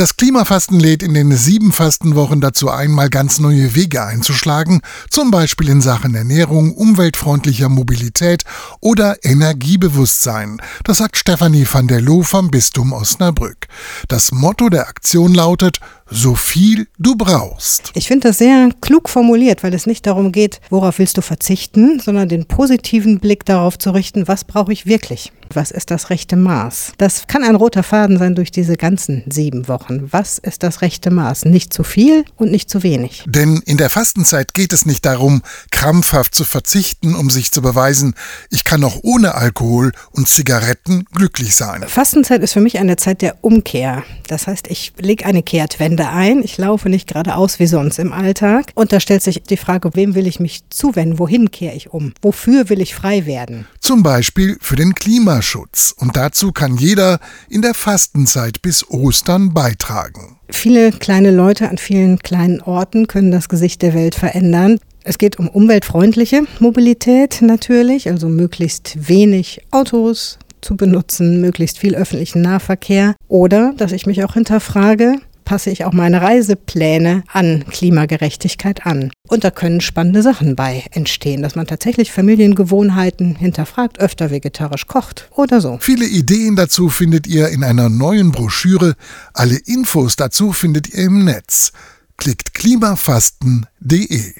Das Klimafasten lädt in den sieben Fastenwochen dazu ein, mal ganz neue Wege einzuschlagen, zum Beispiel in Sachen Ernährung, umweltfreundlicher Mobilität oder Energiebewusstsein. Das sagt Stefanie van der Loo vom Bistum Osnabrück. Das Motto der Aktion lautet so viel du brauchst. Ich finde das sehr klug formuliert, weil es nicht darum geht, worauf willst du verzichten, sondern den positiven Blick darauf zu richten, was brauche ich wirklich. Was ist das rechte Maß? Das kann ein roter Faden sein durch diese ganzen sieben Wochen. Was ist das rechte Maß? Nicht zu viel und nicht zu wenig. Denn in der Fastenzeit geht es nicht darum, krampfhaft zu verzichten, um sich zu beweisen, ich kann auch ohne Alkohol und Zigaretten glücklich sein. Fastenzeit ist für mich eine Zeit der Umkehr. Das heißt, ich lege eine Kehrtwende ein. Ich laufe nicht geradeaus wie sonst im Alltag. Und da stellt sich die Frage, wem will ich mich zuwenden? Wohin kehre ich um? Wofür will ich frei werden? Zum Beispiel für den Klimaschutz. Und dazu kann jeder in der Fastenzeit bis Ostern beitragen. Viele kleine Leute an vielen kleinen Orten können das Gesicht der Welt verändern. Es geht um umweltfreundliche Mobilität natürlich, also möglichst wenig Autos zu benutzen, möglichst viel öffentlichen Nahverkehr. Oder dass ich mich auch hinterfrage, passe ich auch meine Reisepläne an Klimagerechtigkeit an. Und da können spannende Sachen bei entstehen, dass man tatsächlich Familiengewohnheiten hinterfragt, öfter vegetarisch kocht oder so. Viele Ideen dazu findet ihr in einer neuen Broschüre. Alle Infos dazu findet ihr im Netz. Klickt klimafasten.de